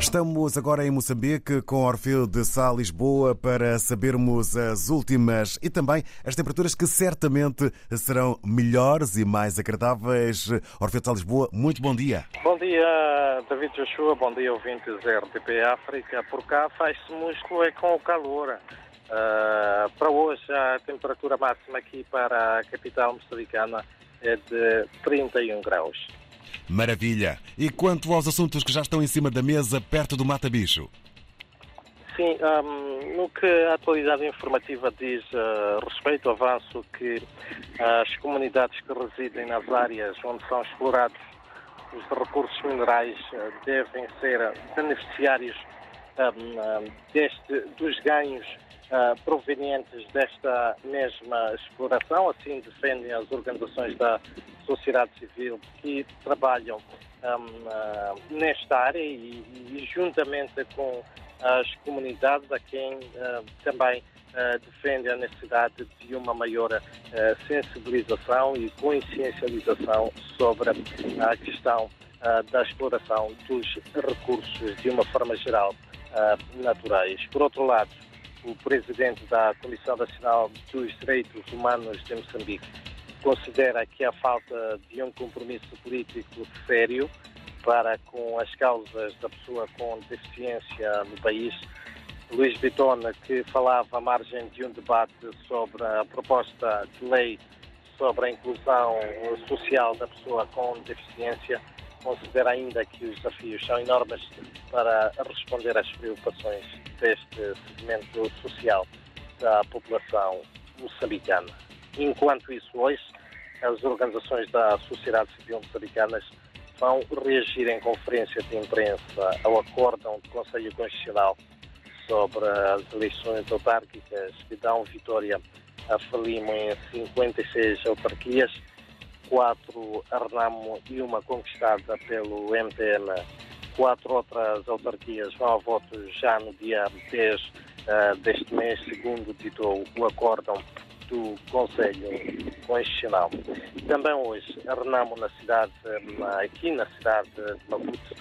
Estamos agora em Moçambique com Orfeu de Sá Lisboa para sabermos as últimas e também as temperaturas que certamente serão melhores e mais agradáveis. Orfeu de Sá Lisboa, muito bom dia. Bom dia, David Joshua, bom dia, ouvintes RTP África. Por cá faz-se músculo é com o calor. Uh, para hoje, a temperatura máxima aqui para a capital moçambicana é de 31 graus. Maravilha. E quanto aos assuntos que já estão em cima da mesa, perto do Mata Bicho? Sim, um, no que a atualidade informativa diz uh, respeito, avanço que as comunidades que residem nas áreas onde são explorados os recursos minerais uh, devem ser beneficiários deste, dos ganhos uh, provenientes desta mesma exploração, assim defendem as organizações da sociedade civil que trabalham um, uh, nesta área e, e, juntamente com as comunidades a quem uh, também uh, defende a necessidade de uma maior sensibilização e consciencialização sobre a questão da exploração dos recursos de uma forma geral naturais. Por outro lado, o presidente da Comissão Nacional dos Direitos Humanos de Moçambique considera que há falta de um compromisso político sério para com as causas da pessoa com deficiência no país. Luís Bitona, que falava à margem de um debate sobre a proposta de lei sobre a inclusão social da pessoa com deficiência, considera ainda que os desafios são enormes para responder às preocupações deste segmento social da população moçambicana. Enquanto isso, hoje, as organizações da sociedade civil moçambicanas vão reagir em conferência de imprensa ao acórdão do Conselho Constitucional sobre as eleições autárquicas que dão vitória a Frelimo em 56 autarquias, quatro a Renamo e uma conquistada pelo MTM. Quatro outras autarquias vão a voto já no dia 10 uh, eh, deste mês, segundo ditou o acórdão do Conselho Constitucional. Também hoje, a Renamo na cidade, aqui na cidade de Maputo,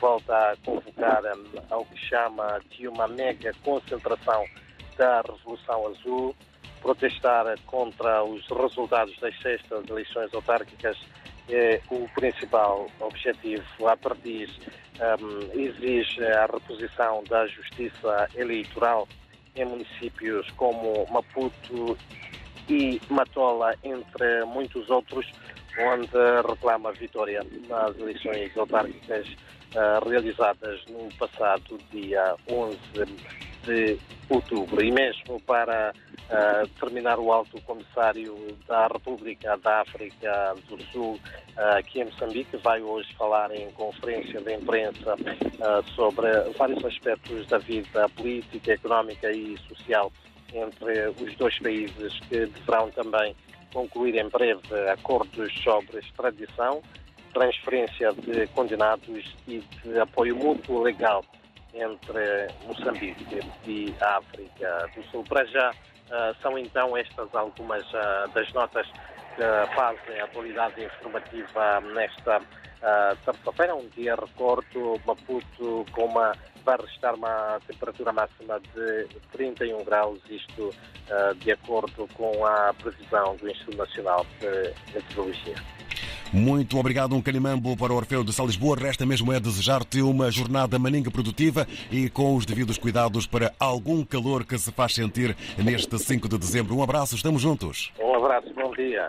volta a convocar ao que chama de uma mega concentração da Revolução Azul, protestar contra os resultados das sextas eleições autárquicas é o principal objetivo. A partir um, exige a reposição da justiça eleitoral em municípios como Maputo e Matola, entre muitos outros, onde reclama vitória nas eleições autárquicas uh, realizadas no passado dia 11 de outubro. E mesmo para terminar o alto comissário da República da África do Sul, aqui em Moçambique, vai hoje falar em conferência de imprensa sobre vários aspectos da vida política, económica e social entre os dois países que deverão também concluir em breve acordos sobre extradição, transferência de condenados e de apoio mútuo legal entre Moçambique e África do Sul. Para já, são então estas algumas ah, das notas que fazem a atualidade informativa nesta uh, terça-feira, um dia recordo, Maputo com uma vai registrar uma temperatura máxima de 31 graus, isto de acordo com a previsão do Instituto Nacional de Meteorologia. Muito obrigado, um calimambo para o Orfeu de Salisboa. Resta mesmo é desejar-te uma jornada maninga produtiva e com os devidos cuidados para algum calor que se faz sentir neste 5 de dezembro. Um abraço, estamos juntos. Um abraço, bom dia.